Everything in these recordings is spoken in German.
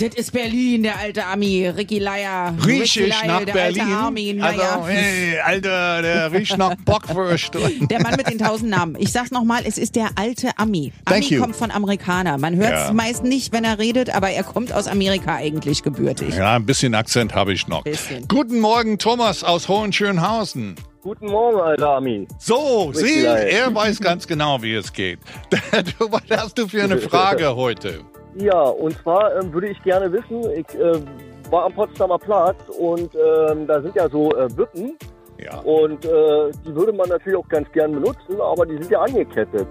Das ist Berlin, der alte Ami, Ricky Leier. Riech Ricky ich nach der Berlin? Alte Army, naja. Also, hey, Alter, der riecht nach Bockwurst. Der Mann mit den tausend Namen. Ich sag's nochmal, es ist der alte Ami. Thank Ami you. kommt von Amerikaner. Man hört's Ja. meist nicht, wenn er redet, aber er kommt aus Amerika eigentlich gebürtig. Ja, ein bisschen Akzent habe ich noch. Bisschen. Guten Morgen, Thomas aus Hohenschönhausen. Guten Morgen, alter Ami. So, Richtig Sie, er weiß ganz genau, wie es geht. Du, was hast du für eine Frage heute? Ja, und zwar ähm, würde ich gerne wissen, ich äh, war am Potsdamer Platz und ähm, da sind ja so äh, Wippen Ja. und äh, die würde man natürlich auch ganz gern benutzen, aber die sind ja angekettet.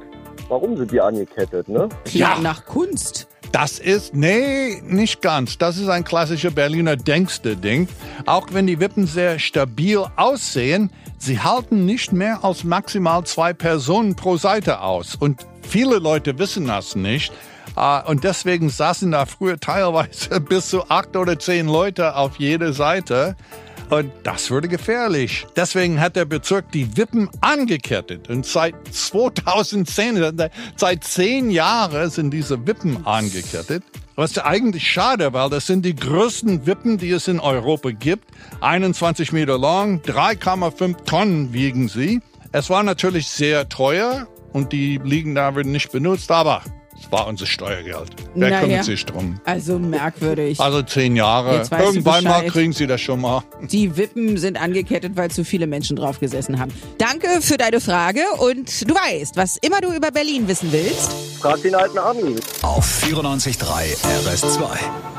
Warum sind die angekettet, ne? Ja, Ja. nach Kunst. Das ist, nee, nicht ganz. Das ist ein klassischer Berliner Denkste-Ding. Auch wenn die Wippen sehr stabil aussehen, sie halten nicht mehr als maximal zwei Personen pro Seite aus. Und viele Leute wissen das nicht. Äh, Und deswegen saßen da früher teilweise bis zu acht oder zehn Leute auf jeder Seite. Und das wurde gefährlich. Deswegen hat der Bezirk die Wippen angekettet. Und seit 2010, seit zehn Jahren sind diese Wippen angekettet. Was eigentlich schade, weil das sind die größten Wippen, die es in Europa gibt. 21 Meter lang, 3,5 Tonnen wiegen sie. Es war natürlich sehr teuer und die liegen da, werden nicht benutzt, aber war unser Steuergeld. Wer Naja. kümmert sich drum? Also merkwürdig. Also zehn Jahre. Irgendwann mal kriegen sie das schon mal. Die Wippen sind angekettet, weil zu viele Menschen drauf gesessen haben. Danke für deine Frage und du weißt, was immer du über Berlin wissen willst. Frag den alten Ami. Auf 94.3 RS2.